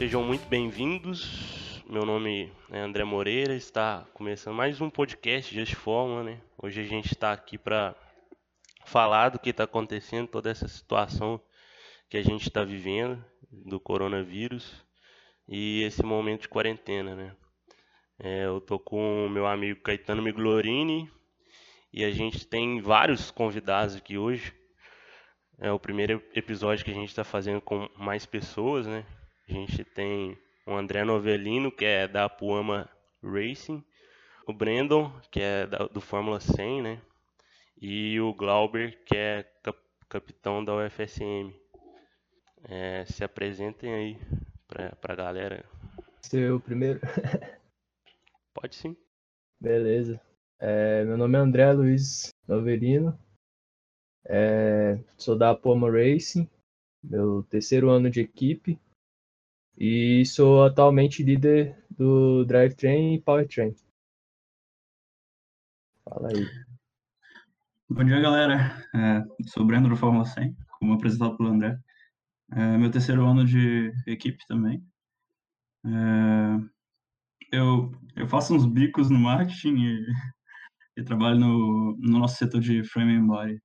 Sejam muito bem-vindos. Meu nome é André Moreira. Está começando mais um podcast Just Forma, né? Hoje a gente está aqui para falar do que está acontecendo, toda essa situação que a gente está vivendo do coronavírus e esse momento de quarentena, né? É, eu tô com o meu amigo Caetano Miglorini e a gente tem vários convidados aqui hoje. É o primeiro episódio que a gente está fazendo com mais pessoas, né? A gente tem o André Novelino, que é da Puama Racing, o Brandon, que é da, do Fórmula 100, né? E o Glauber, que é cap capitão da UFSM. É, se apresentem aí para a galera. Seu primeiro? Pode sim. Beleza. É, meu nome é André Luiz Novelino, é, sou da Poma Racing, meu terceiro ano de equipe, e sou atualmente líder do Drivetrain e Powertrain. Fala aí. Bom dia, galera. É, sou o Breno do Fórmula 100, como apresentado pelo André. É meu terceiro ano de equipe também. É, eu, eu faço uns bicos no marketing e, e trabalho no, no nosso setor de frame and body.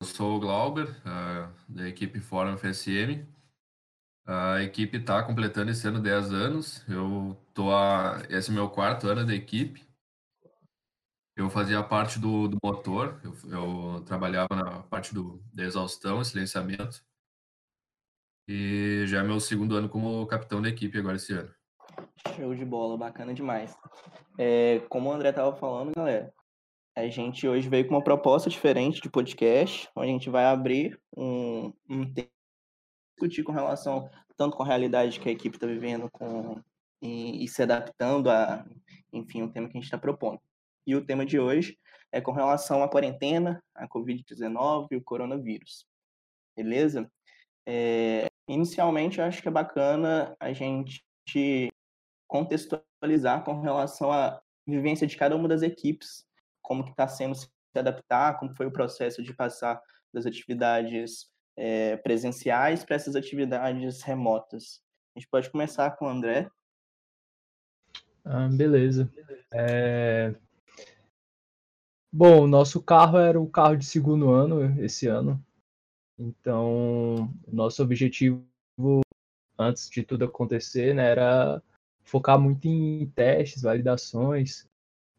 Eu sou o Glauber, uh, da equipe Fórum FSM. A equipe está completando esse ano 10 anos. Eu tô a, esse é meu quarto ano da equipe. Eu fazia parte do, do motor, eu, eu, trabalhava na parte do, da exaustão, silenciamento. E já é meu segundo ano como capitão da equipe agora esse ano. Show de bola, bacana demais. É, como o André estava falando, galera, a gente hoje veio com uma proposta diferente de podcast, onde a gente vai abrir um, um discutir com relação tanto com a realidade que a equipe está vivendo com, e, e, se adaptando a, enfim, o tema que a gente está propondo. E o tema de hoje é com relação à quarentena, à Covid-19 e o coronavírus. Beleza? É, inicialmente, eu acho que é bacana a gente contextualizar com relação à vivência de cada uma das equipes como que está sendo se adaptar, como foi o processo de passar das atividades é, presenciais para essas atividades remotas. A gente pode começar com o André. Ah, beleza. É... Bom, o nosso carro era o carro de segundo ano esse ano. Então, nosso objetivo antes de tudo acontecer, né, era focar muito em testes, validações,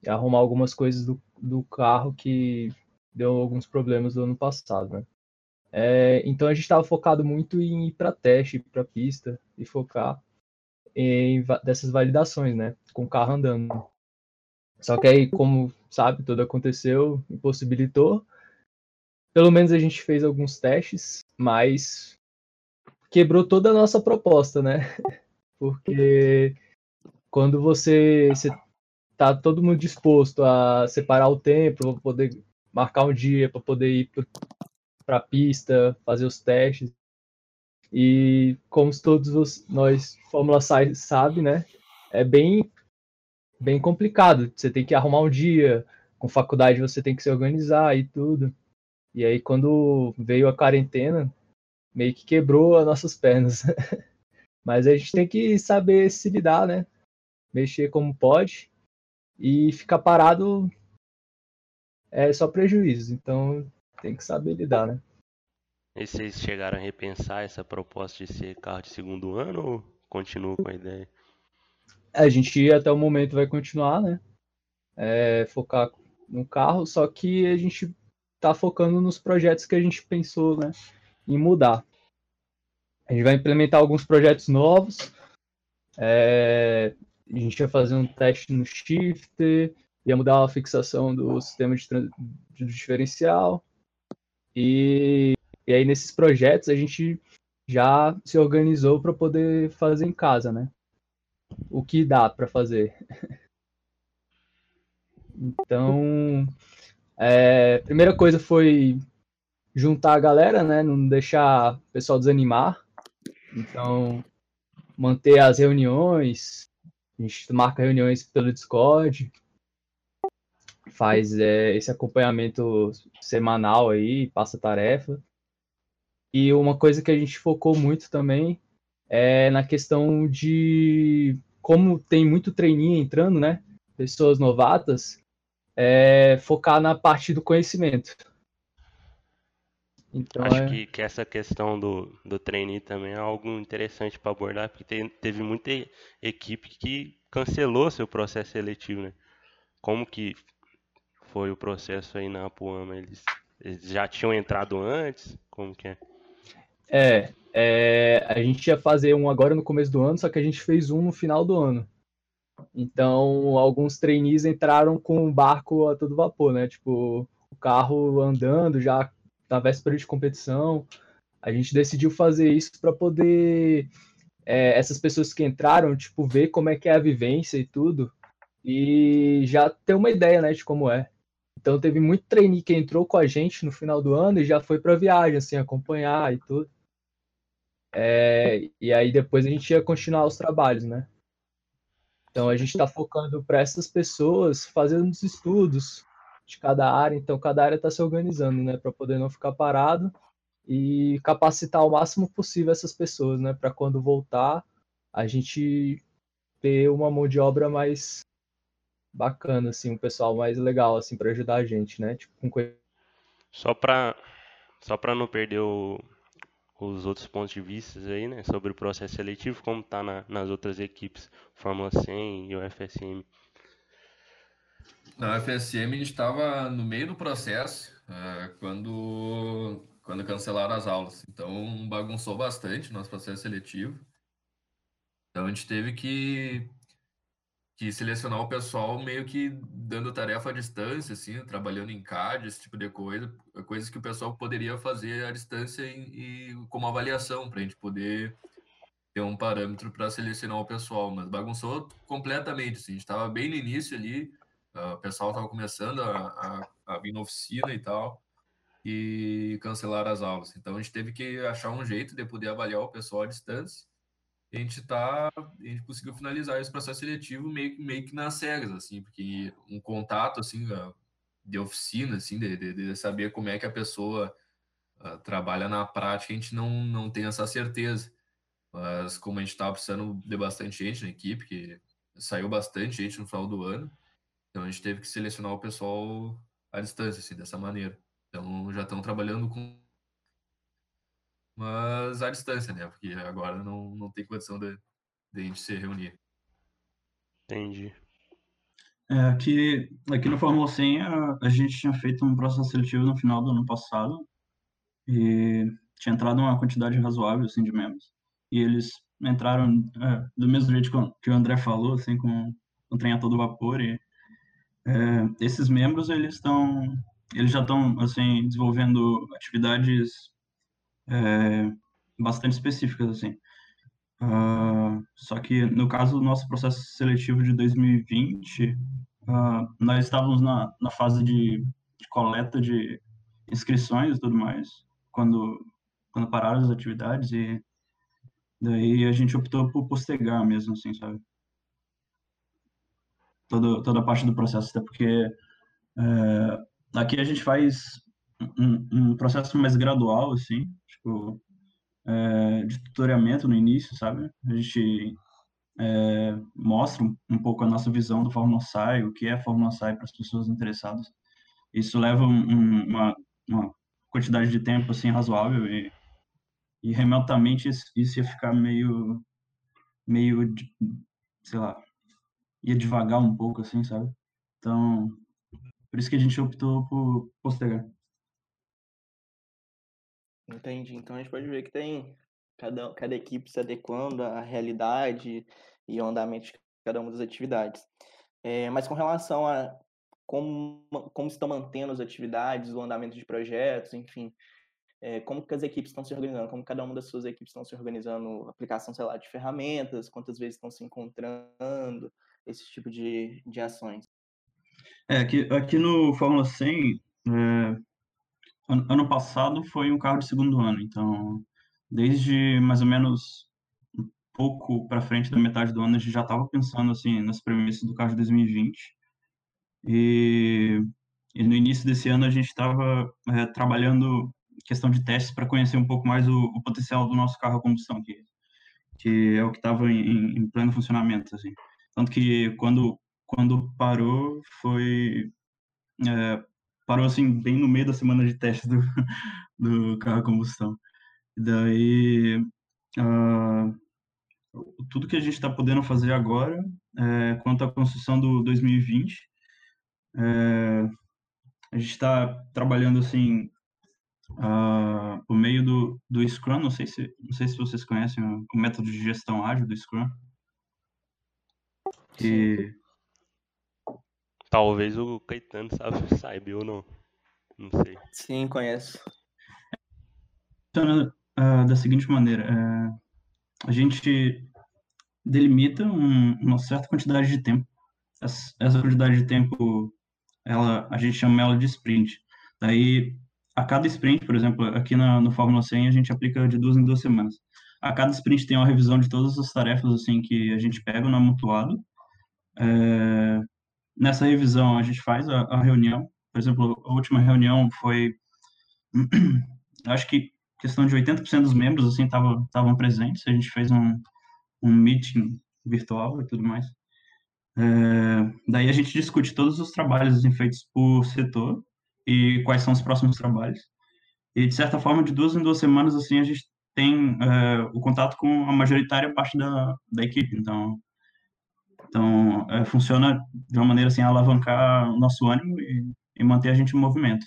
e arrumar algumas coisas do, do carro que deu alguns problemas do ano passado, né? É, então a gente estava focado muito em ir para teste, para pista e focar em dessas validações, né? Com o carro andando. Só que aí, como sabe, tudo aconteceu, impossibilitou. Pelo menos a gente fez alguns testes, mas quebrou toda a nossa proposta, né? Porque quando você, você tá todo mundo disposto a separar o tempo para poder marcar um dia para poder ir para a pista, fazer os testes. E como todos nós Fórmula SAI sabe, né? É bem bem complicado. Você tem que arrumar um dia, com faculdade você tem que se organizar e tudo. E aí quando veio a quarentena, meio que quebrou as nossas pernas. Mas a gente tem que saber se lidar, né? Mexer como pode e ficar parado é só prejuízo. Então tem que saber lidar, né? E vocês chegaram a repensar essa proposta de ser carro de segundo ano ou continua com a ideia? A gente até o momento vai continuar, né? É, focar no carro, só que a gente tá focando nos projetos que a gente pensou, né? Em mudar. A gente vai implementar alguns projetos novos. É, a gente ia fazer um teste no shifter, ia mudar a fixação do sistema de, de diferencial. E, e aí, nesses projetos, a gente já se organizou para poder fazer em casa, né? O que dá para fazer. Então, é, primeira coisa foi juntar a galera, né? Não deixar o pessoal desanimar. Então, manter as reuniões, a gente marca reuniões pelo Discord, faz é, esse acompanhamento semanal aí, passa tarefa. E uma coisa que a gente focou muito também é na questão de como tem muito treininho entrando, né? Pessoas novatas, é focar na parte do conhecimento. Então, Acho é... que, que essa questão do, do trainee também é algo interessante para abordar, porque tem, teve muita equipe que cancelou seu processo seletivo, né? Como que foi o processo aí na Apuama? Eles, eles já tinham entrado antes? Como que é? É, é, a gente ia fazer um agora no começo do ano, só que a gente fez um no final do ano. Então, alguns trainees entraram com o barco a todo vapor, né? Tipo, o carro andando já na véspera de competição. A gente decidiu fazer isso para poder é, essas pessoas que entraram, tipo, ver como é que é a vivência e tudo, e já ter uma ideia, né, de como é. Então teve muito trainee que entrou com a gente no final do ano e já foi para viagem, assim, acompanhar e tudo. É, e aí depois a gente ia continuar os trabalhos, né? Então a gente está focando para essas pessoas fazendo os estudos de cada área, então cada área está se organizando, né, para poder não ficar parado e capacitar o máximo possível essas pessoas, né, para quando voltar a gente ter uma mão de obra mais bacana, assim, um pessoal mais legal, assim, para ajudar a gente, né, tipo, com... Só para só para não perder o, os outros pontos de vista aí, né, sobre o processo seletivo, como tá na, nas outras equipes, Fórmula 100 e o FSM. Na FSM a gente estava no meio do processo uh, quando quando cancelaram as aulas. Então bagunçou bastante nosso processo seletivo. Então a gente teve que que selecionar o pessoal meio que dando tarefa à distância, assim, trabalhando em CAD, esse tipo de coisa, coisas que o pessoal poderia fazer à distância e, e como avaliação, para a gente poder ter um parâmetro para selecionar o pessoal, mas bagunçou completamente, assim, a gente estava bem no início ali, o pessoal estava começando a, a, a, vir na oficina e tal, e cancelaram as aulas. Então a gente teve que achar um jeito de poder avaliar o pessoal à distância. A gente tá, a gente conseguiu finalizar esse processo seletivo meio, meio que nas cegas, assim, porque um contato assim de oficina, assim, de, de, de saber como é que a pessoa uh, trabalha na prática, a gente não, não tem essa certeza. Mas como a gente estava precisando de bastante gente na equipe, que saiu bastante gente no final do ano, então a gente teve que selecionar o pessoal à distância, assim, dessa maneira. Então já estão trabalhando com. Mas à distância, né? Porque agora não, não tem condição de, de a gente se reunir. Entendi. É, aqui, aqui no Fórmula 100 a, a gente tinha feito um processo seletivo no final do ano passado e tinha entrado uma quantidade razoável assim, de membros. E eles entraram é, do mesmo jeito que o André falou, assim, com o trem a todo vapor. E é, esses membros, eles estão eles já estão assim desenvolvendo atividades é, bastante específicas assim. Uh, só que no caso do nosso processo seletivo de 2020, uh, ah, nós estávamos na, na fase de, de, coleta de inscrições e tudo mais, quando, quando pararam as atividades e daí a gente optou por postergar mesmo, assim, sabe? Toda, toda a parte do processo, até porque é, Aqui a gente faz um, um processo mais gradual, assim, tipo, é, de tutoriamento no início, sabe? A gente é, mostra um, pouco a nossa visão do Fórmula SAI, o que é Fórmula SAI para as pessoas interessadas. Isso leva um, uma, uma quantidade de tempo, assim, razoável e, e remotamente isso ia ficar meio, meio, sei lá, ia devagar um pouco, assim, sabe? Então, por isso que a gente optou por postergar. Entendi. Então a gente pode ver que tem cada, cada equipe se adequando à realidade e ao andamento de cada uma das atividades. É, mas com relação a como, como estão mantendo as atividades, o andamento de projetos, enfim, é, como que as equipes estão se organizando, como cada uma das suas equipes estão se organizando, aplicação, sei lá, de ferramentas, quantas vezes estão se encontrando, esse tipo de, de ações. É, aqui, aqui no Fórmula 100, é, ano, passado foi um carro de segundo ano, então desde mais ou menos um pouco para frente da metade do ano a gente já estava pensando assim nas premissas do carro de 2020 e, e no início desse ano a gente estava é, trabalhando questão de testes para conhecer um pouco mais o, o, potencial do nosso carro a combustão que que é o que estava em, em, pleno funcionamento, assim. Tanto que quando, quando parou, foi... É, parou, assim, bem no meio da semana de teste do, do carro a combustão. Daí, uh, tudo que a gente está podendo fazer agora, é, quanto à construção do 2020, é, a gente está trabalhando assim uh, por meio do, do Scrum. Não sei se não sei se vocês conhecem o, o método de gestão ágil do Scrum. E... Talvez o Caetano sabe, saiba ou não. Não sei. Sim, conheço. Funciona uh, da seguinte maneira: uh, a gente delimita um, uma certa quantidade de tempo. Essa, essa quantidade de tempo, ela, a gente chama ela de sprint. Daí, a cada sprint, por exemplo, aqui na, no Fórmula 100, a gente aplica de duas em duas semanas. A cada sprint tem uma revisão de todas as tarefas assim que a gente pega no amontoado. É, nessa revisão, a gente faz a, a reunião. Por exemplo, a última reunião foi acho que questão de 80% dos membros assim estavam presentes. A gente fez um, um meeting virtual e tudo mais. É, daí a gente discute todos os trabalhos assim, feitos por setor e quais são os próximos trabalhos. E, de certa forma, de duas em duas semanas, assim, a gente tem é, o contato com a majoritária parte da, da equipe. Então, então é, funciona de uma maneira assim, alavancar o nosso ânimo e, e manter a gente em movimento.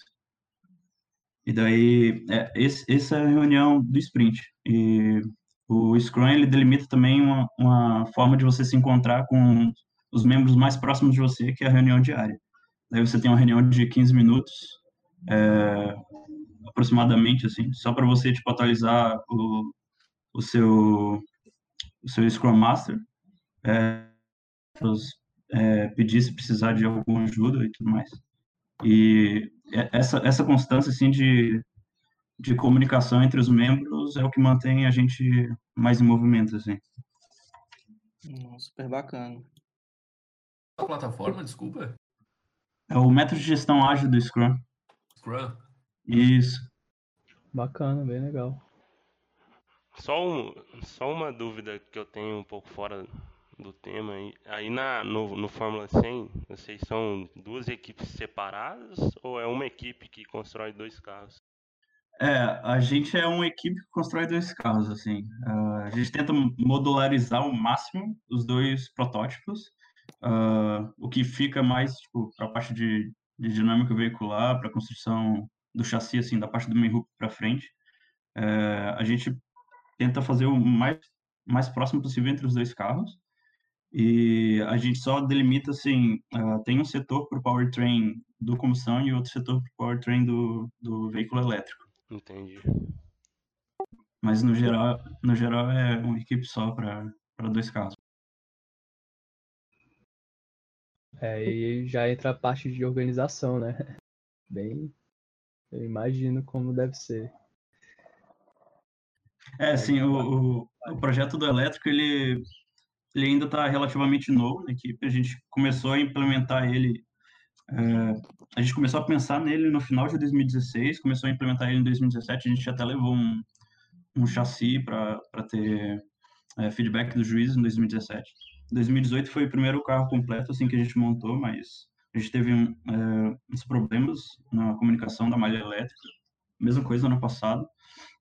E daí, é, esse, essa é a reunião do sprint. E o Scrum, ele delimita também uma, uma forma de você se encontrar com os membros mais próximos de você, que é a reunião diária. Daí você tem uma reunião de 15 minutos, é, aproximadamente, assim, só para você, tipo, atualizar o, o, seu, o seu Scrum Master, é, é, pedir se precisar de alguma ajuda e tudo mais. E essa, essa constância, assim, de, de comunicação entre os membros é o que mantém a gente mais em movimento, assim. Super bacana. A plataforma, desculpa? É o método de gestão ágil do Scrum. Scrum? Isso. Bacana, bem legal. Só, um, só uma dúvida que eu tenho um pouco fora do tema. Aí na, no, no Fórmula 100, vocês são duas equipes separadas ou é uma equipe que constrói dois carros? É, a gente é uma equipe que constrói dois carros, assim. Uh, a gente tenta modularizar ao máximo os dois protótipos, uh, o que fica mais, tipo, para a parte de, de, dinâmica veicular, para a construção do chassi, assim, da parte do main hook para frente. Uh, a gente tenta fazer o mais, mais próximo possível entre os dois carros, e a gente só delimita, assim, uh, tem um setor para o powertrain do combustão e outro setor para o powertrain do, do veículo elétrico. Entendi. Mas no geral, no geral é uma equipe só para dois carros. É, e já entra a parte de organização, né? Bem, eu imagino como deve ser. É, sim, o, o, o projeto do elétrico, ele, ele ainda está relativamente novo na equipe. A gente começou a implementar ele é, a gente começou a pensar nele no final de 2016, começou a implementar ele em 2017. A gente até levou um, um chassi para ter é, feedback do juiz em 2017. 2018 foi o primeiro carro completo assim que a gente montou, mas a gente teve é, uns problemas na comunicação da malha elétrica. Mesma coisa no ano passado.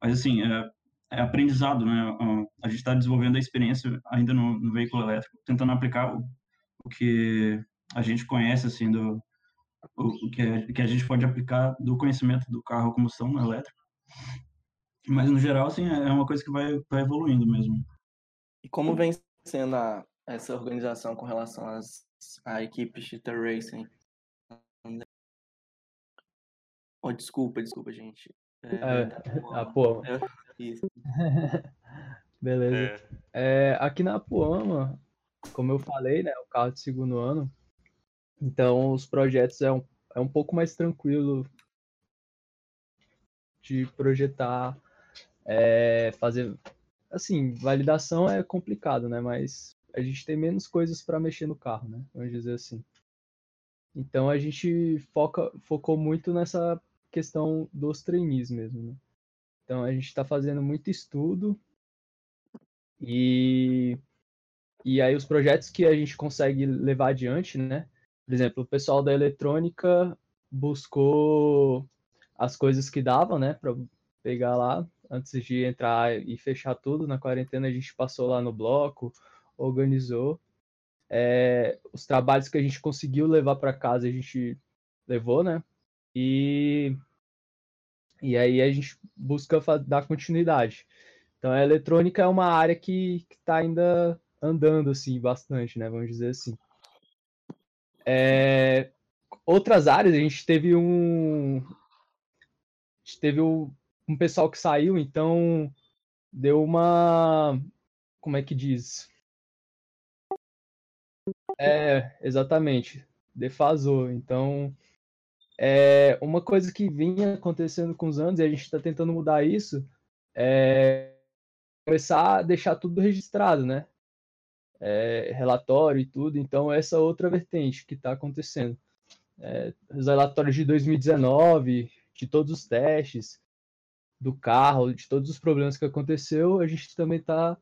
Mas assim, é, é aprendizado, né? A gente está desenvolvendo a experiência ainda no, no veículo elétrico, tentando aplicar o, o que a gente conhece assim do o que, é, que a gente pode aplicar do conhecimento do carro a combustão elétrico. Mas, no geral, assim, é uma coisa que vai, vai evoluindo mesmo. E como vem sendo a, essa organização com relação às, à equipe Cheetah Racing? Oh, desculpa, desculpa, gente. É, é, a Poama. É, isso. Beleza. É. é. aqui na Poama, como eu falei, né, o carro de segundo ano, então, os projetos é um, é um pouco mais tranquilo de projetar, é, fazer. Assim, validação é complicado, né? Mas a gente tem menos coisas para mexer no carro, né? Vamos dizer assim. Então a gente foca, focou muito nessa questão dos trainees mesmo, né? Então a gente está fazendo muito estudo E, e aí os projetos que a gente consegue levar adiante, né? Por exemplo, o pessoal da eletrônica buscou as coisas que davam, né, para pegar lá antes de entrar e fechar tudo na quarentena. A gente passou lá no bloco, organizou é, os trabalhos que a gente conseguiu levar para casa, a gente levou, né? E e aí a gente busca dar continuidade. Então a eletrônica é uma área que está ainda andando assim bastante, né? Vamos dizer assim. É, outras áreas a gente teve um a gente teve um, pessoal que saiu, então deu uma como é que diz? É, exatamente, defasou. Então, é uma coisa que vinha acontecendo com os anos e a gente está tentando mudar isso é começar a deixar tudo registrado, né? É, relatório e tudo. Então, essa outra vertente que está acontecendo. É, os relatórios de 2019, de todos os testes do carro, de todos os problemas que aconteceu, a gente também está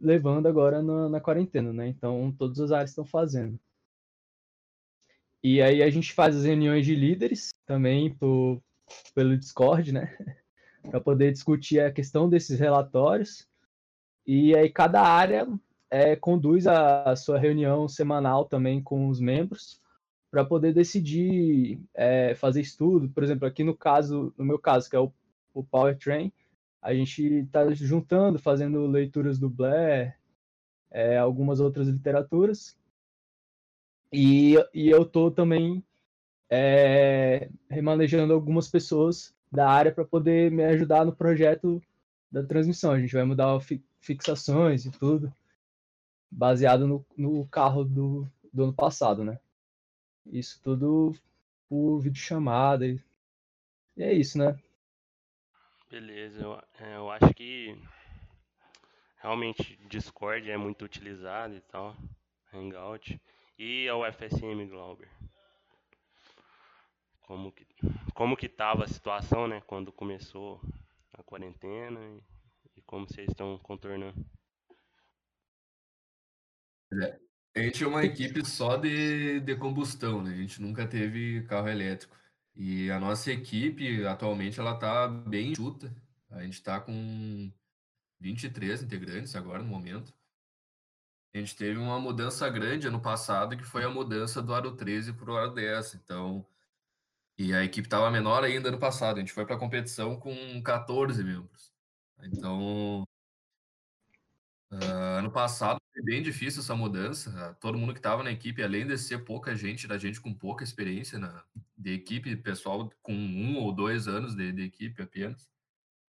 levando agora na, na, quarentena, né? Então, todas as áreas estão fazendo. E aí a gente faz as reuniões de líderes também pelo Discord, né? Para poder discutir a questão desses relatórios. E aí cada área é, conduz a, a, sua reunião semanal também com os membros para poder decidir é, fazer estudo. Por exemplo, aqui no caso, no meu caso, que é o, o Powertrain, a gente está juntando, fazendo leituras do Blair, é, algumas outras literaturas. E, e eu estou também é, remanejando algumas pessoas da área para poder me ajudar no projeto da transmissão. A gente vai mudar fixações e tudo, baseado no, no carro do, do ano passado, né? Isso tudo por videochamada. E, e é isso, né? Beleza, eu, é, eu acho que realmente Discord é muito utilizado e tal, Hangout. E a UFSM Glauber? Como que, como que tava a situação, né, quando começou a quarentena e, e como vocês estão contornando? É, a gente é uma equipe só de, de combustão, né? A gente nunca teve carro elétrico. E a nossa equipe, atualmente, ela está bem enxuta. A gente está com 23 integrantes agora, no momento. A gente teve uma mudança grande ano passado, que foi a mudança do Aro 13 para o Aro 10. Então, e a equipe estava menor ainda ano passado. A gente foi para a competição com 14 membros. Então, uh, ano passado foi bem difícil essa mudança. Todo mundo que estava na equipe, além de ser pouca gente, da gente com pouca experiência na, de equipe, pessoal com um ou dois anos de, de equipe apenas.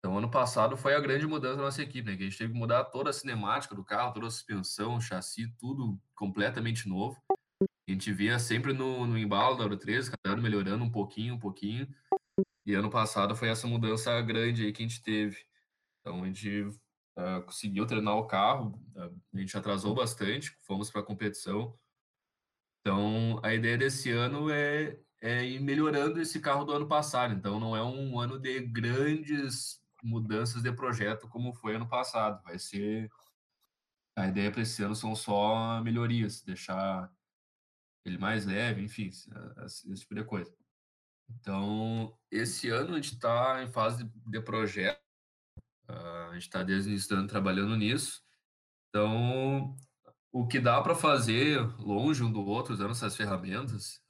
Então, ano passado foi a grande mudança da nossa equipe, né? Que a gente teve que mudar toda a cinemática do carro, toda a suspensão, chassi, tudo completamente novo. A gente via sempre no, no embalo da Euro 13, cada ano melhorando um pouquinho, um pouquinho. E ano passado foi essa mudança grande aí que a gente teve. Então, a gente uh, conseguiu treinar o carro, uh, a gente atrasou bastante, fomos para a competição. Então, a ideia desse ano é, é ir melhorando esse carro do ano passado. Então, não é um ano de grandes mudanças de projeto como foi ano passado. Vai ser. A ideia para esse ano são só melhorias, deixar ele mais leve, enfim, esse tipo de coisa. Então, esse ano a gente está em fase de projeto, a gente está desde o início do ano trabalhando nisso. Então, o que dá para fazer longe um do outro, usando essas ferramentas,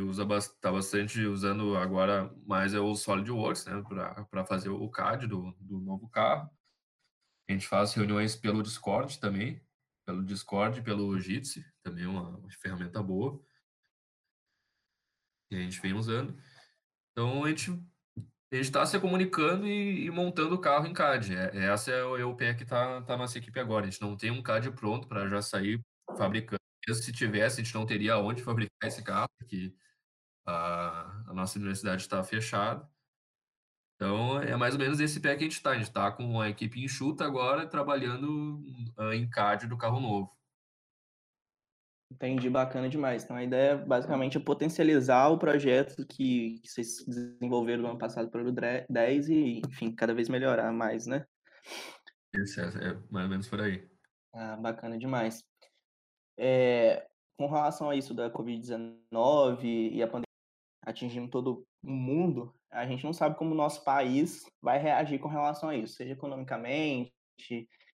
usa tá bastante usando agora mais é o SolidWorks, né, para fazer o CAD do, do novo carro. A gente faz reuniões pelo Discord também, pelo Discord, pelo Jitsi, também uma, uma ferramenta boa. E a gente vem usando. Então a gente a gente está se comunicando e, e, montando o carro em CAD. É, essa é o, é o pé que está tá nossa equipe agora. A gente não tem um CAD pronto para já sair fabricando. Mesmo se tivesse, a gente não teria onde fabricar esse carro, porque a, a nossa universidade está fechada. Então, é mais ou menos esse pé que a gente está. A gente está com a equipe enxuta agora, trabalhando uh, em CAD do carro novo. Entendi, bacana demais. Então, a ideia basicamente é potencializar o projeto que, que vocês desenvolveram no ano passado para o 10 e, enfim, cada vez melhorar mais, né? Isso, é, é mais ou menos por aí. Ah, bacana demais. É, com relação a isso da Covid-19 e a pandemia atingindo todo o mundo, a gente não sabe como o nosso país vai reagir com relação a isso, seja economicamente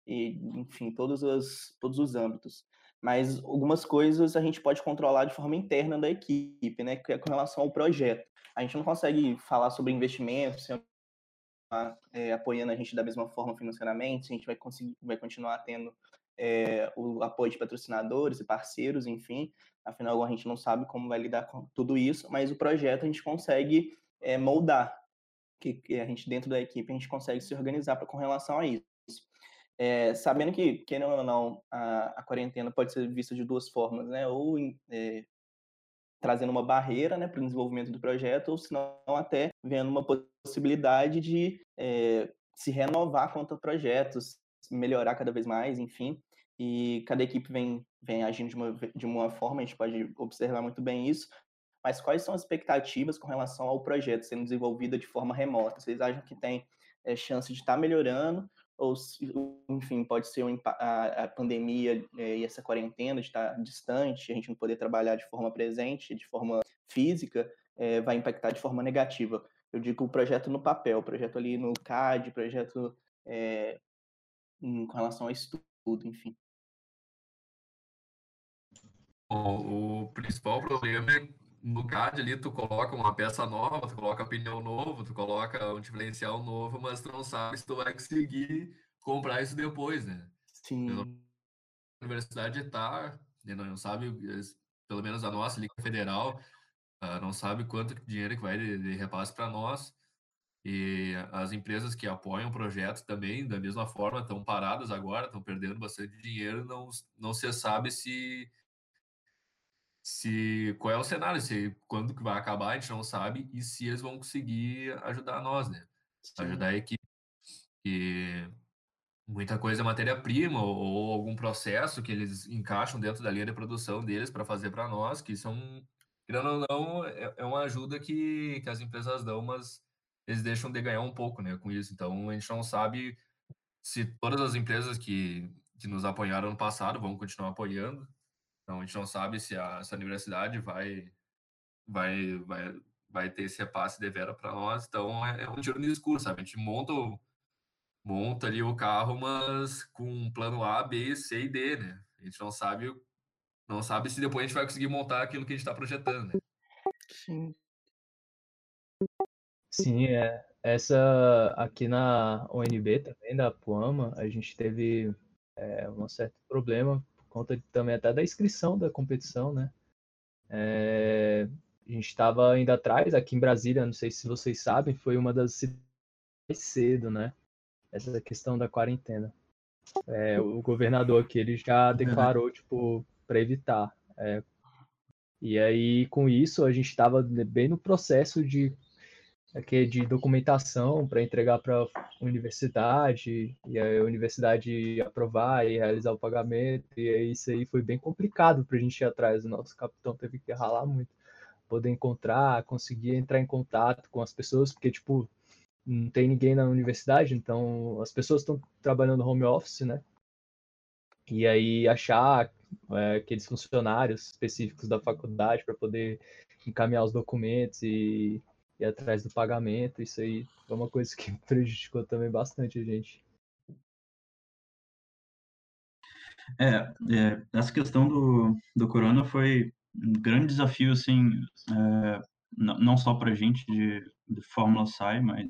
e, enfim, todos os, todos os âmbitos. Mas algumas coisas a gente pode controlar de forma interna da equipe, né, que é com relação ao projeto. A gente não consegue falar sobre investimentos, se é, apoiando a gente da mesma forma financeiramente, se a gente vai conseguir, vai continuar tendo é, o apoio de patrocinadores e parceiros, enfim. Afinal, a gente não sabe como vai lidar com tudo isso, mas o projeto a gente consegue é, moldar, que, que, a gente dentro da equipe a gente consegue se organizar pra, com relação a isso. É, sabendo que, querendo ou não, a, a, quarentena pode ser vista de duas formas, né? Ou trazendo uma barreira né, para o desenvolvimento do projeto, ou se não até vendo uma possibilidade de se renovar quanto a projetos, melhorar cada vez mais, enfim. E cada equipe vem, vem agindo de uma, de uma forma, a gente pode observar muito bem isso. Mas quais são as expectativas com relação ao projeto sendo desenvolvido de forma remota? Vocês acham que tem é, chance de estar tá melhorando? Ou, enfim, pode ser um, a, a, pandemia é, e essa quarentena de estar tá distante, a gente não poder trabalhar de forma presente, de forma física, é, vai impactar de forma negativa. Eu digo o projeto no papel, o projeto ali no CAD, projeto com relação ao estudo, enfim. Bom, o principal problema é no CAD ali tu coloca uma peça nova, tu coloca pneu novo, tu coloca um diferencial novo, mas tu não sabe se tu vai conseguir comprar isso depois, né? Sim. A universidade está, né, não sabe, pelo menos a nossa Liga Federal, ah, não sabe quanto dinheiro que vai de, de repasse para nós. E as empresas que apoiam o projeto também, da mesma forma, estão paradas agora, estão perdendo bastante dinheiro, não, não se sabe se se qual é o cenário, se quando que vai acabar, a gente não sabe, e se eles vão conseguir ajudar nós, né? Sim. Ajudar a equipe. E muita coisa é matéria-prima ou, ou, algum processo que eles encaixam dentro da linha de produção deles para fazer para nós, que são, querendo ou não, é, é uma ajuda que, que as empresas dão, mas eles deixam de ganhar um pouco, né, com isso. Então, a gente não sabe se todas as empresas que, que nos apoiaram no passado vão continuar apoiando. Então, a gente não sabe se a, essa universidade vai, vai, vai, vai ter esse repasse de vera para nós. Então, é, é, um tiro no escuro, sabe? A gente monta, monta ali o carro, mas com um plano A, B, C e D, né? A gente não sabe, não sabe se depois a gente vai conseguir montar aquilo que a gente está projetando, né? Sim. Sim, é. Essa aqui na UNB também, da Puama, a gente teve é, um certo problema conta também até da inscrição da competição, né? É, a gente estava indo atrás, aqui em Brasília, não sei se vocês sabem, foi uma das cidades mais cedo, né? Essa questão da quarentena. É, o governador aqui, ele já declarou, tipo, para evitar. É, e aí, com isso, a gente estava bem no processo de aqui é de documentação para entregar para a universidade e a universidade aprovar e realizar o pagamento e isso aí foi bem complicado para a gente ir atrás. O nosso capitão teve que ralar muito, poder encontrar, conseguir entrar em contato com as pessoas, porque tipo não tem ninguém na universidade, então as pessoas estão trabalhando home office, né? E aí achar é, aqueles funcionários específicos da faculdade para poder encaminhar os documentos e ir atrás do pagamento. Isso aí foi uma coisa que prejudicou também bastante a gente. É, é essa questão do, do corona foi um grande desafio, assim, é, não só para a gente de, de Fórmula SAI, mas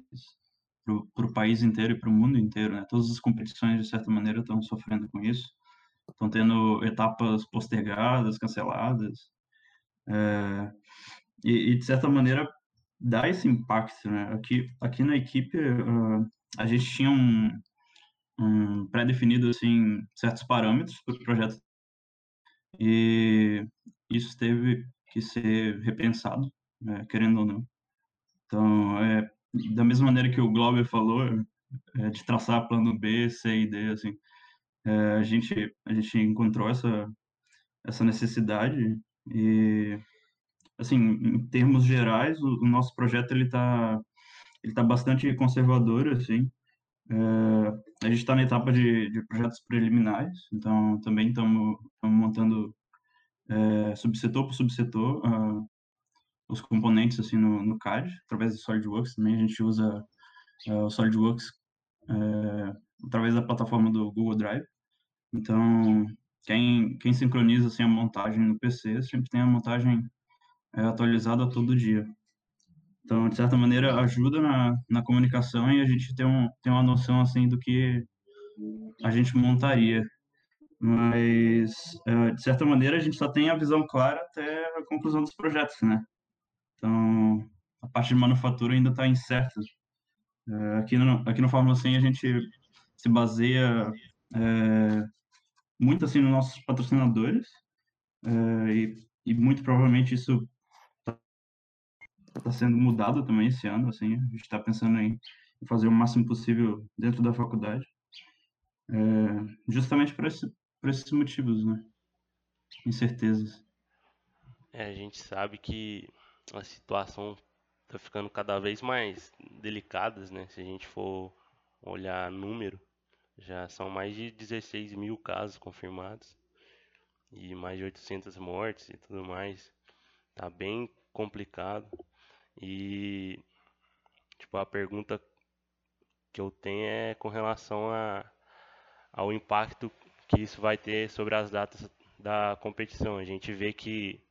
para o país inteiro e para o mundo inteiro, né? Todas as competições, de certa maneira, estão sofrendo com isso. Estão tendo etapas postergadas, canceladas. É, e, e, de certa maneira, dá esse impacto, né? Aqui, aqui na equipe, uh, a gente tinha um, um pré-definido, assim, certos parâmetros para o projeto e isso teve que ser repensado, né, querendo ou não. Então, é, da mesma maneira que o Glauber falou, é, de traçar plano B, C e D, assim, é, a, gente, a gente encontrou essa, essa necessidade e assim, em termos gerais, o, o nosso projeto ele está ele tá bastante conservador, assim. É, a gente está na etapa de, de, projetos preliminares, então também estamos montando é, subsetor por subsetor uh, os componentes assim no, no, CAD através do SolidWorks. Também a gente usa uh, o SolidWorks uh, através da plataforma do Google Drive. Então quem, quem sincroniza assim, a montagem no PC sempre tem a montagem é, atualizada todo dia. Então, de certa maneira, ajuda na, na comunicação e a gente tem, um, tem uma noção assim do que a gente montaria. Mas, é, de certa maneira, a gente só tem a visão clara até a conclusão dos projetos, né? Então, a parte de manufatura ainda está incerta. É, aqui, no, aqui no Fórmula 100 a gente se baseia é, muito assim nos nossos patrocinadores é, e, e, muito provavelmente isso está sendo mudado também esse ano assim a gente está pensando em fazer o máximo possível dentro da faculdade é, justamente por, esse, por esses motivos né incertezas é, a gente sabe que a situação está ficando cada vez mais delicada né se a gente for olhar número já são mais de 16 mil casos confirmados e mais de 800 mortes e tudo mais. Tá bem complicado. E tipo a pergunta que eu tenho é com relação a, ao impacto que isso vai ter sobre as datas da competição. A gente vê que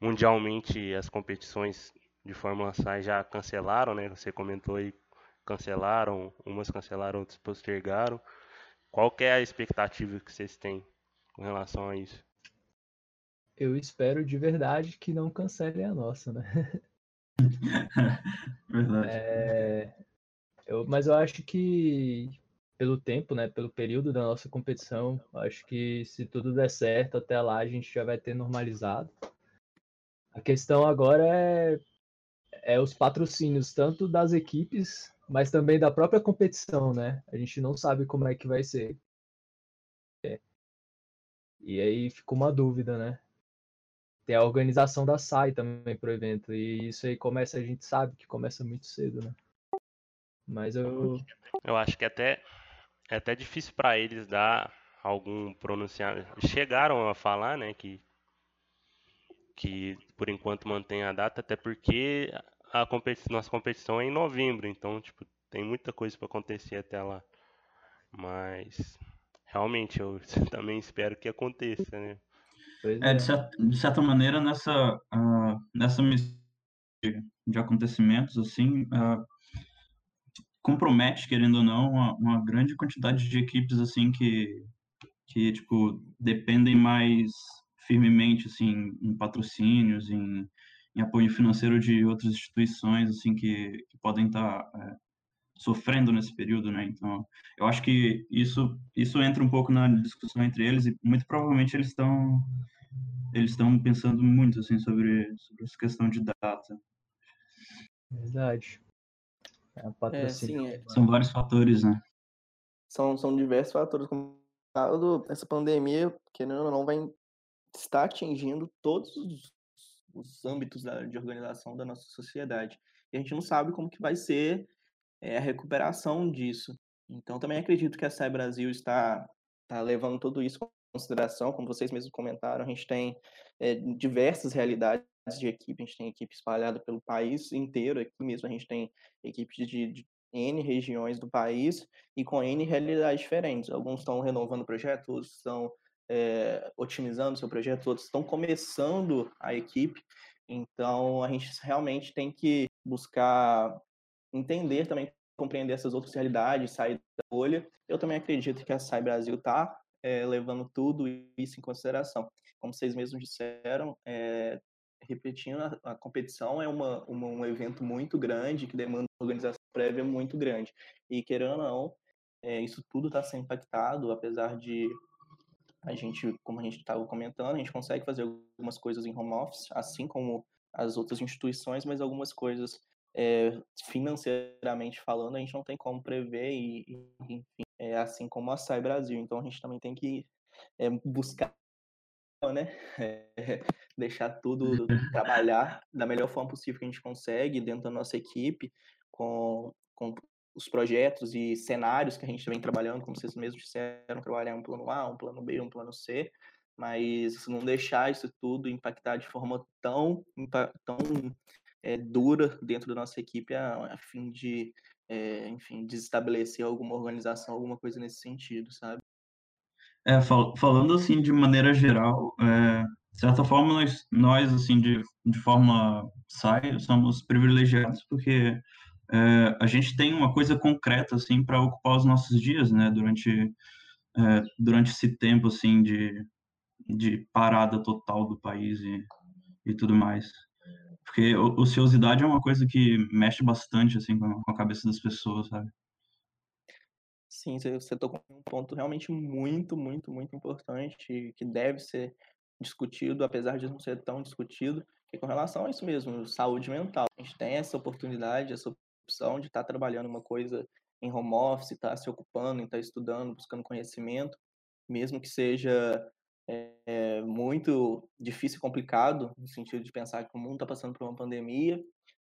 mundialmente as competições de Fórmula SAI já cancelaram, né? Você comentou aí, cancelaram, umas cancelaram, outras postergaram. Qual é a expectativa que vocês têm com relação a isso? Eu espero de verdade que não cancelem a nossa, né? verdade. É, eu, mas eu acho que pelo tempo, né, pelo período da nossa competição, acho que se tudo der certo até lá a gente já vai ter normalizado. A questão agora é, é os patrocínios tanto das equipes mas também da própria competição, né? A gente não sabe como é que vai ser. É. E aí ficou uma dúvida, né? Tem a organização da SAI também pro evento. E isso aí começa, a gente sabe que começa muito cedo, né? Mas eu. Eu acho que até é até difícil para eles dar algum pronunciamento. Chegaram a falar, né, que que por enquanto mantém a data, até porque a nossa competição é em novembro, então, tipo, tem muita coisa para acontecer até lá. Mas realmente eu também espero que aconteça, né? É, é, de, certa, de certa maneira, nessa, uh, nessa missão de acontecimentos, assim, uh, compromete, querendo ou não, uma, uma, grande quantidade de equipes, assim, que, que, tipo, dependem mais firmemente, assim, em patrocínios, em em apoio financeiro de outras instituições assim que, que podem estar tá, é, sofrendo nesse período, né? Então, eu acho que isso isso entra um pouco na discussão entre eles e muito provavelmente eles estão eles estão pensando muito assim sobre sobre essa questão de data. Verdade. É, é, sim, é... São vários fatores, né? São, são diversos fatores. Como essa pandemia, querendo ou não, vai estar atingindo todos os os âmbitos da, de organização da nossa sociedade. E a gente não sabe como que vai ser é, a recuperação disso. Então, também acredito que a SAI Brasil está, está levando tudo isso consideração, como vocês mesmos comentaram, a gente tem é, diversas realidades de equipe, a gente tem equipe espalhada pelo país inteiro, aqui mesmo a gente tem equipes de, de N regiões do país e com N realidades diferentes. Alguns estão renovando projetos, outros estão é, otimizando seu projeto, outros estão começando a equipe. Então, a gente realmente tem que buscar entender também, compreender essas outras realidades, sair da bolha. Eu também acredito que a Sai Brasil está é, levando tudo isso em consideração. Como vocês mesmos disseram, é, repetindo, a, a, competição é uma, uma, um evento muito grande, que demanda uma organização prévia muito grande. E, querendo ou não, é, isso tudo está sendo impactado, apesar de a gente, como a gente estava comentando, a gente consegue fazer algumas coisas em home office, assim como as outras instituições, mas algumas coisas é, financeiramente falando, a gente não tem como prever e, enfim, é assim como a SAI Brasil. Então a gente também tem que é, buscar, né, deixar tudo trabalhar da melhor forma possível que a gente consegue dentro da nossa equipe, com, com os projetos e cenários que a gente vem trabalhando, como vocês mesmos disseram, trabalhar um plano A, um plano B, um plano C, mas não deixar isso tudo impactar de forma tão, tão é, dura dentro da nossa equipe a, a fim de, é, enfim, desestabelecer alguma organização, alguma coisa nesse sentido, sabe? É, fal falando assim de maneira geral, é, de certa forma nós, nós assim de, de forma sai, somos privilegiados porque a gente tem uma coisa concreta assim para ocupar os nossos dias, né? Durante durante esse tempo assim de, de parada total do país e, e tudo mais. Porque ociosidade é uma coisa que mexe bastante assim com a cabeça das pessoas, sabe? Sim, você tocou um ponto realmente muito, muito, muito importante que deve ser discutido, apesar de não ser tão discutido, que é com relação a isso mesmo, saúde mental. A gente tem essa oportunidade, essa opção de estar tá trabalhando uma coisa em home office, estar tá se ocupando, estar tá estudando, buscando conhecimento, mesmo que seja é, muito difícil e complicado, no sentido de pensar que o mundo está passando por uma pandemia,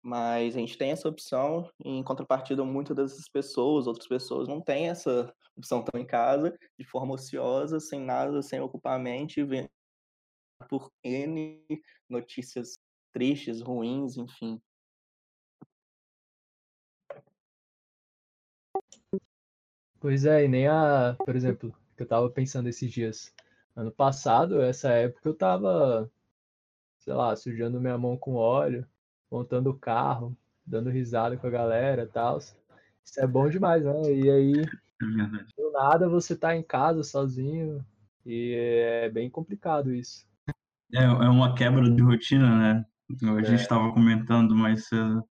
mas a gente tem essa opção, em contrapartida, muitas dessas pessoas, outras pessoas, não têm essa opção, estão em casa, de forma ociosa, sem nada, sem ocupar a mente, vendo por N notícias tristes, ruins, enfim. Pois é, e nem a, por exemplo, que eu tava pensando esses dias. Ano passado, essa época, eu tava, sei lá, sujando minha mão com óleo, montando o carro, dando risada com a galera e tal. Isso é bom demais, né? E aí, é do nada, você tá em casa sozinho e é bem complicado isso. É, é uma quebra de rotina, né? A é. gente estava comentando mais cedo.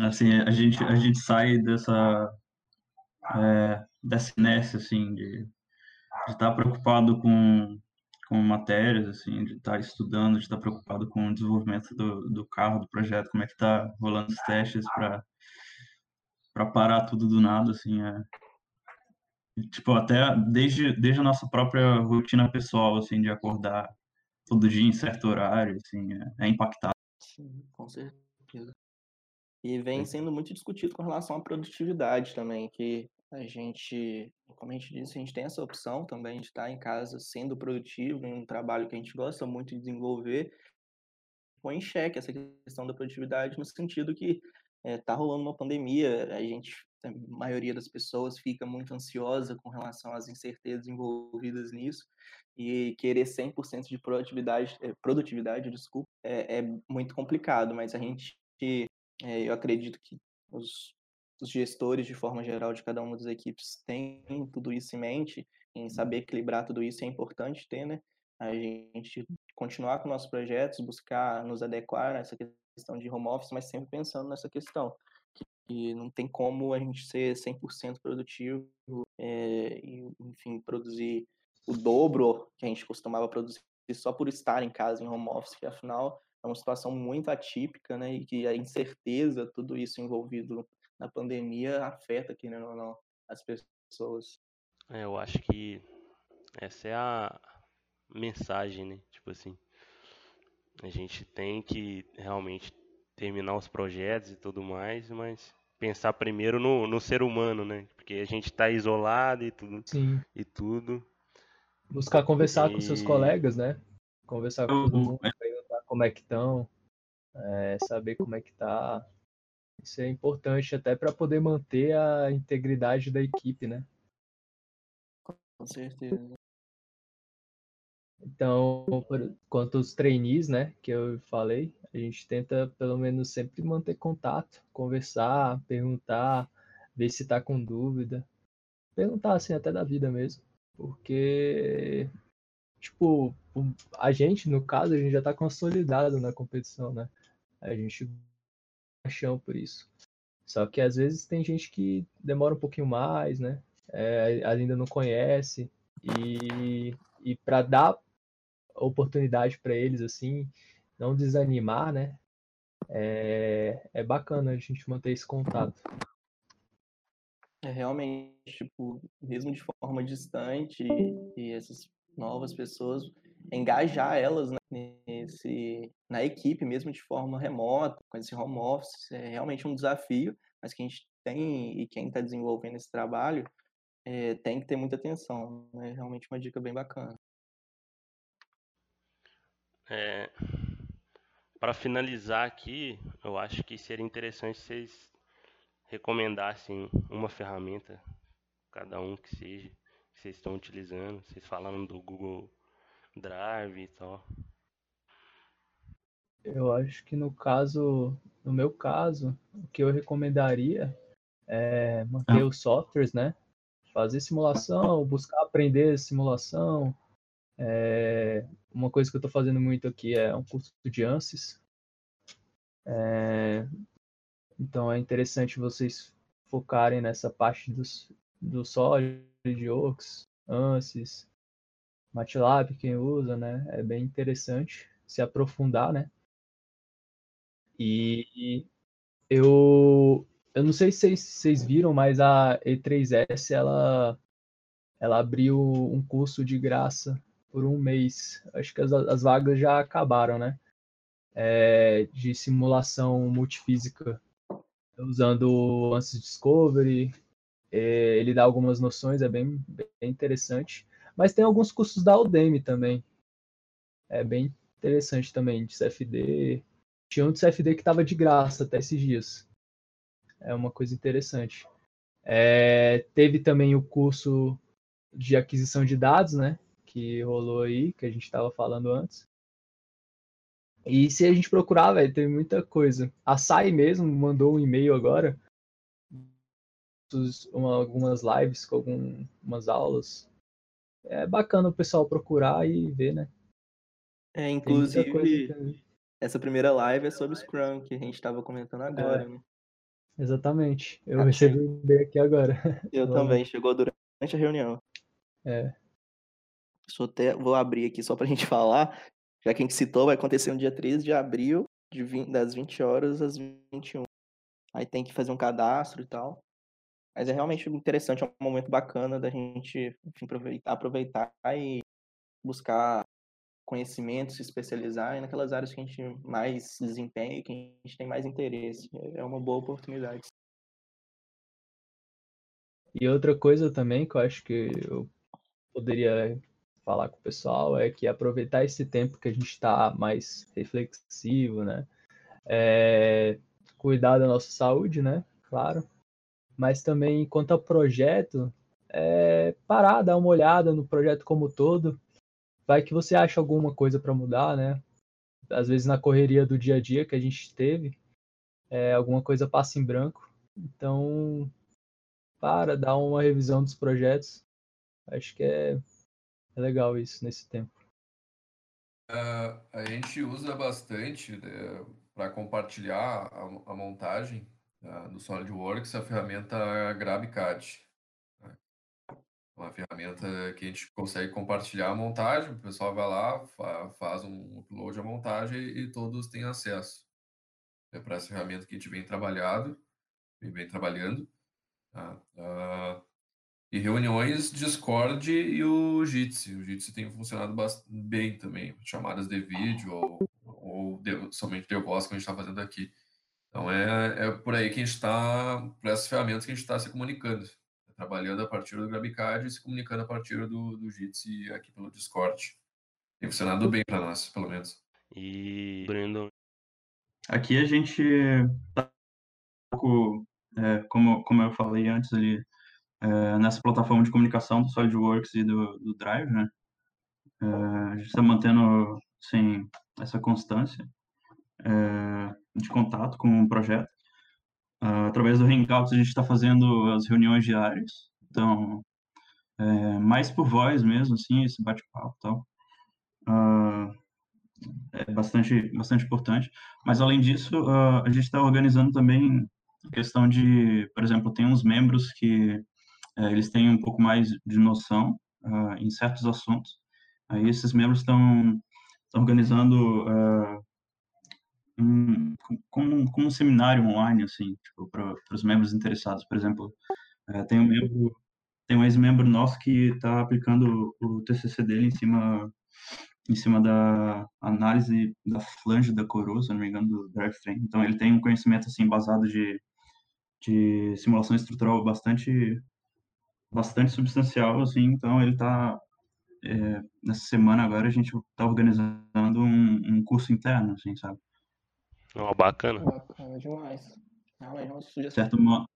Assim, a gente, a gente sai dessa, é, dessa inércia, assim, de estar tá preocupado com, com matérias, assim, de estar tá estudando, de estar tá preocupado com o desenvolvimento do, do carro, do projeto, como é que está rolando os testes para para parar tudo do nada, assim, é, tipo, até desde, desde a nossa própria rotina pessoal, assim, de acordar todo dia em certo horário, assim, é, é impactado. Sim, com certeza. E vem sendo muito discutido com relação à produtividade também, que a gente, como a gente disse, a gente tem essa opção também de estar em casa sendo produtivo em um trabalho que a gente gosta muito de desenvolver, põe em xeque essa questão da produtividade no sentido que está eh, é, rolando uma pandemia, a gente a maioria das pessoas fica muito ansiosa com relação às incertezas envolvidas nisso e querer 100% de produtividade, eh, produtividade, desculpa, é, é, muito complicado, mas a gente, é, eu acredito que os, os gestores, de forma geral, de cada uma das equipes têm tudo isso em mente, em saber equilibrar tudo isso é importante ter, né? A gente continuar com nossos projetos, buscar nos adequar nessa questão de home office, mas sempre pensando nessa questão e não tem como a gente ser 100% produtivo é, e, enfim, produzir o dobro que a gente costumava produzir só por estar em casa, em home office, que afinal é uma situação muito atípica, né, e que a incerteza, tudo isso envolvido na pandemia afeta, querendo ou não, as pessoas. É, eu acho que essa é a mensagem, né, tipo assim, a gente tem que realmente terminar os projetos e tudo mais, mas pensar primeiro no, no ser humano, né? Porque a gente está isolado e tudo. Sim. E tudo. Buscar conversar e... com seus colegas, né? Conversar com todo mundo, perguntar como é que estão, é, saber como é que tá. Isso é importante até para poder manter a integridade da equipe, né? Com certeza. Então, quanto aos trainees, né, que eu falei, a gente tenta pelo menos sempre manter contato, conversar, perguntar, ver se está com dúvida. Perguntar assim até da vida mesmo. Porque, tipo, a gente, no caso, a gente já está consolidado na competição, né? A gente paixão por isso. Só que às vezes tem gente que demora um pouquinho mais, né? É, ainda não conhece. E, e para dar oportunidade para eles, assim, não desanimar, né? É, é bacana a gente manter esse contato. É realmente, tipo, mesmo de forma distante, e essas novas pessoas, engajar elas né, nesse, na equipe mesmo de forma remota, com esse home office. É realmente um desafio, mas que a gente tem, e quem está desenvolvendo esse trabalho, é, tem que ter muita atenção. É né? realmente uma dica bem bacana. É, para finalizar aqui, eu acho que seria interessante vocês recomendassem uma ferramenta, cada um que seja, que vocês estão utilizando. Vocês falaram do Google Drive e tal. Eu acho que no caso, no meu caso, o que eu recomendaria é manter ah. os softwares, né? Fazer simulação, buscar aprender simulação. É, uma coisa que eu estou fazendo muito aqui é um curso de ANSYS. É, então é interessante vocês focarem nessa parte dos, do SolidWorks, ANSYS, MATLAB, quem usa, né? É bem interessante se aprofundar, né? E eu, eu não sei se vocês, viram, mas a E3S ela, ela abriu um curso de graça por um mês. Acho que as, as vagas já acabaram, né? É, de simulação multifísica usando o Ansys Discovery. É, ele dá algumas noções, é bem, bem interessante. Mas tem alguns cursos da Udemy também. É bem interessante também, de CFD. Tinha um de CFD que estava de graça até esses dias. É uma coisa interessante. É, teve também o curso de aquisição de dados, né? Que rolou aí, que a gente estava falando antes. E se a gente procurar, velho, tem muita coisa. A SAI mesmo mandou um e-mail agora, uma, algumas lives com algumas aulas. É bacana o pessoal procurar e ver, né? É, inclusive, essa primeira live é sobre Scrum, que a gente estava comentando agora, é. né? Exatamente. Eu ah, recebi o e-mail aqui agora. Eu também, chegou durante a reunião. É. Só até, vou abrir aqui só pra gente falar já que a gente citou, vai acontecer no dia 13 de abril, de 20, das 20 horas às 21. Aí tem que fazer um cadastro e tal. Mas é realmente interessante, é um momento bacana da gente enfim, aproveitar, aproveitar e buscar conhecimento, se especializar naquelas áreas que a gente mais desempenha e que a gente tem mais interesse. É uma boa oportunidade. E outra coisa também que eu acho que eu poderia falar com o pessoal é que aproveitar esse tempo que a gente está mais reflexivo, né? É, cuidar da nossa saúde, né? Claro. Mas também, quanto ao projeto, é parar, dar uma olhada no projeto como todo. Vai que você acha alguma coisa para mudar, né? Às vezes na correria do dia a dia que a gente teve, é, alguma coisa passa em branco. Então, para, dar uma revisão dos projetos. Acho que é é legal isso nesse tempo. Uh, a gente usa bastante né, para compartilhar a, a montagem uh, do SolidWorks a ferramenta GrabCAD. Uma ferramenta que a gente consegue compartilhar a montagem, o pessoal vai lá, fa faz um upload à montagem e todos têm acesso. É para essa ferramenta que a gente vem trabalhado, vem trabalhando. Uh, e reuniões Discord e o Jitsi. O Jitsi tem funcionado bem também, chamadas de vídeo ou, ou de, somente de voz que a gente está fazendo aqui. Então é, é por aí que a gente está, por essas ferramentas que a gente está se comunicando, trabalhando a partir do GrabCAD e se comunicando a partir do, do Jitsi aqui pelo Discord. Tem funcionado bem para nós, pelo menos. E? Aqui a gente tá um pouco, é, como, como eu falei antes ali, é, nessa plataforma de comunicação do SolidWorks e do, do Drive, né? É, a gente está mantendo, assim, essa constância é, de contato com o projeto. Através do Hangouts, a gente está fazendo as reuniões diárias. Então, mais por voz mesmo, assim, esse bate-papo tal. é bastante, bastante importante. Mas, além disso, a gente está organizando também questão de, por exemplo, tem uns membros que é, eles têm um pouco mais de noção uh, em certos assuntos. Aí esses membros estão organizando uh, um, como, como um seminário online, assim, tipo, para os membros interessados. Por exemplo, uh, tem um membro, tem um ex-membro nosso que está aplicando o TCC dele em cima em cima da análise da flange da coroa, se não me engano, do drivetrain. Então ele tem um conhecimento assim basado de, de simulação estrutural bastante bastante substancial, assim. Então ele está é, nessa semana agora a gente está organizando um, um, curso interno, assim, sabe? Oh, bacana. Bacana demais. Realmente é uma sugestão. Certo modo.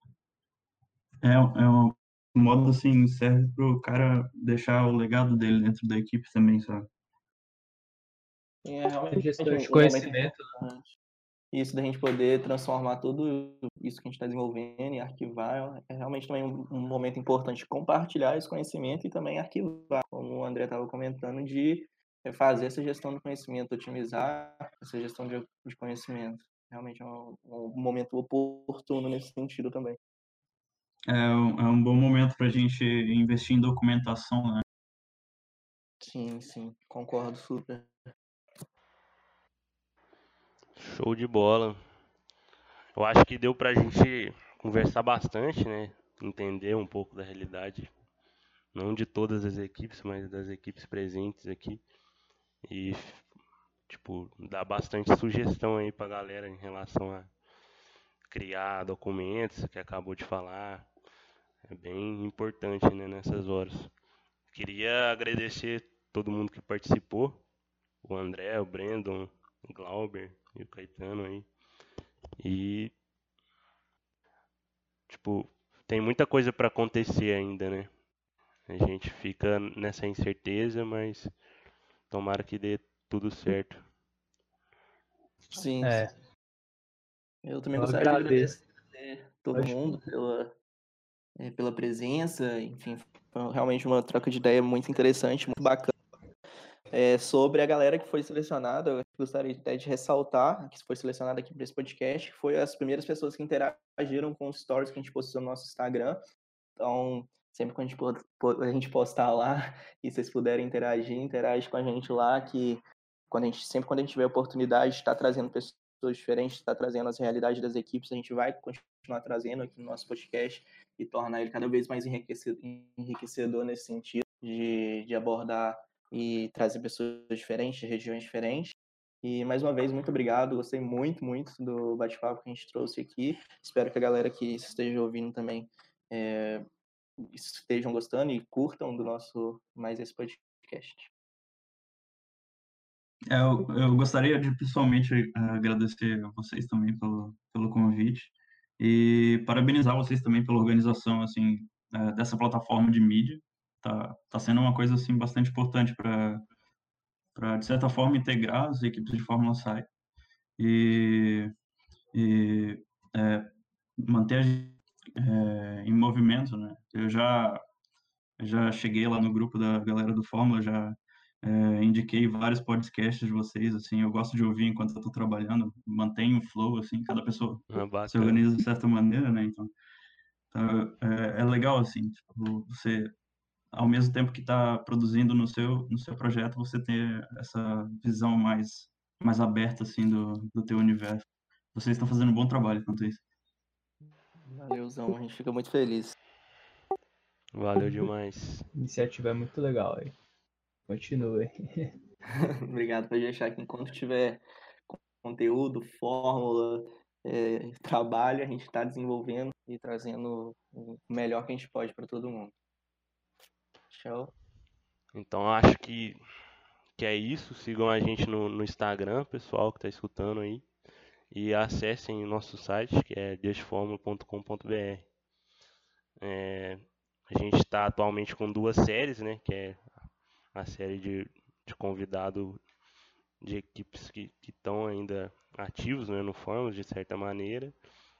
É, é um modo assim, serve para o cara deixar o legado dele dentro da equipe também, sabe? É realmente gestão de conhecimento. Né? Isso da gente poder transformar tudo isso que a gente está desenvolvendo e arquivar é realmente também um, um, momento importante de compartilhar esse conhecimento e também arquivar, como o André estava comentando, de fazer essa gestão do conhecimento, otimizar essa gestão de, de conhecimento. Realmente é um, um, momento oportuno nesse sentido também. É um, é um bom momento para a gente investir em documentação, né? Sim, sim, concordo super. Show de bola. Eu acho que deu pra gente conversar bastante, né? Entender um pouco da realidade, não de todas as equipes, mas das equipes presentes aqui. E, tipo, dar bastante sugestão aí pra galera em relação a criar documentos, que acabou de falar. É bem importante, né, nessas horas. Queria agradecer todo mundo que participou. O André, o Brandon, o Glauber, e o Caetano aí. E tipo, tem muita coisa para acontecer ainda, né? A gente fica nessa incerteza, mas tomara que dê tudo certo. Sim. É. Eu também Eu gostaria agradeço. de agradecer todo Pode mundo pela, é, pela presença. Enfim, foi realmente uma troca de ideia muito interessante, muito bacana é, sobre a galera que foi selecionada. Eu gostaria até de ressaltar, que foi selecionada aqui para esse podcast, que foi as primeiras pessoas que interagiram com os stories que a gente postou no nosso Instagram. Então, sempre que a gente, a gente postar lá e vocês puderem interagir, interage com a gente lá, que quando a gente, sempre quando a gente tiver oportunidade de estar trazendo pessoas diferentes, estar trazendo as realidades das equipes, a gente vai continuar trazendo aqui no nosso podcast e tornar ele cada vez mais enriquecedor, enriquecedor nesse sentido de, de abordar e trazer pessoas diferentes, de regiões diferentes. E mais uma vez, muito obrigado. Gostei muito, muito do bate-papo que a gente trouxe aqui. Espero que a galera que esteja ouvindo também é, estejam gostando e curtam do nosso mais esse podcast. É, eu, eu gostaria de pessoalmente agradecer a vocês também pelo, pelo convite e parabenizar vocês também pela organização assim é, dessa plataforma de mídia tá, tá sendo uma coisa assim bastante importante para para de certa forma integrar as equipes de Fórmula SAI e, e é, manter é, em movimento, né? Eu já já cheguei lá no grupo da galera do Fórmula, já é, indiquei vários podcasts de vocês, assim, eu gosto de ouvir enquanto eu tô trabalhando, mantenho o flow, assim, cada pessoa ah, se organiza de certa maneira, né? Então, então é, é legal, assim, tipo, você ao mesmo tempo que está produzindo no seu no seu projeto você ter essa visão mais mais aberta assim do, do teu universo vocês estão fazendo um bom trabalho quanto isso Valeuzão, a gente fica muito feliz valeu demais iniciativa é muito legal aí continue obrigado por deixar aqui enquanto tiver conteúdo fórmula é, trabalho a gente está desenvolvendo e trazendo o melhor que a gente pode para todo mundo Show. Então acho que, que é isso. Sigam a gente no, no Instagram, pessoal que está escutando aí. E acessem nosso site, que é justformula.com.br. É, a gente está atualmente com duas séries, né? Que é a série de, de convidado de equipes que estão ainda ativos né, no Fórmula, de certa maneira.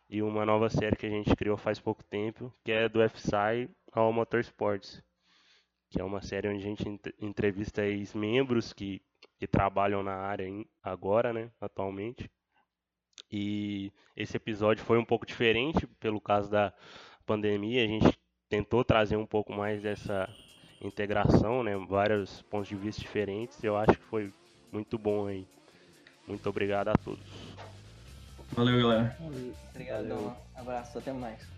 E uma nova série que a gente criou faz pouco tempo, que é do FSI ao Motorsports que é uma série onde a gente entrevista ex-membros que, que trabalham na área agora, né, atualmente. E esse episódio foi um pouco diferente pelo caso da pandemia. A gente tentou trazer um pouco mais dessa integração, né, vários pontos de vista diferentes. Eu acho que foi muito bom aí. Muito obrigado a todos. Valeu, galera. Obrigado. Um abraço, até mais.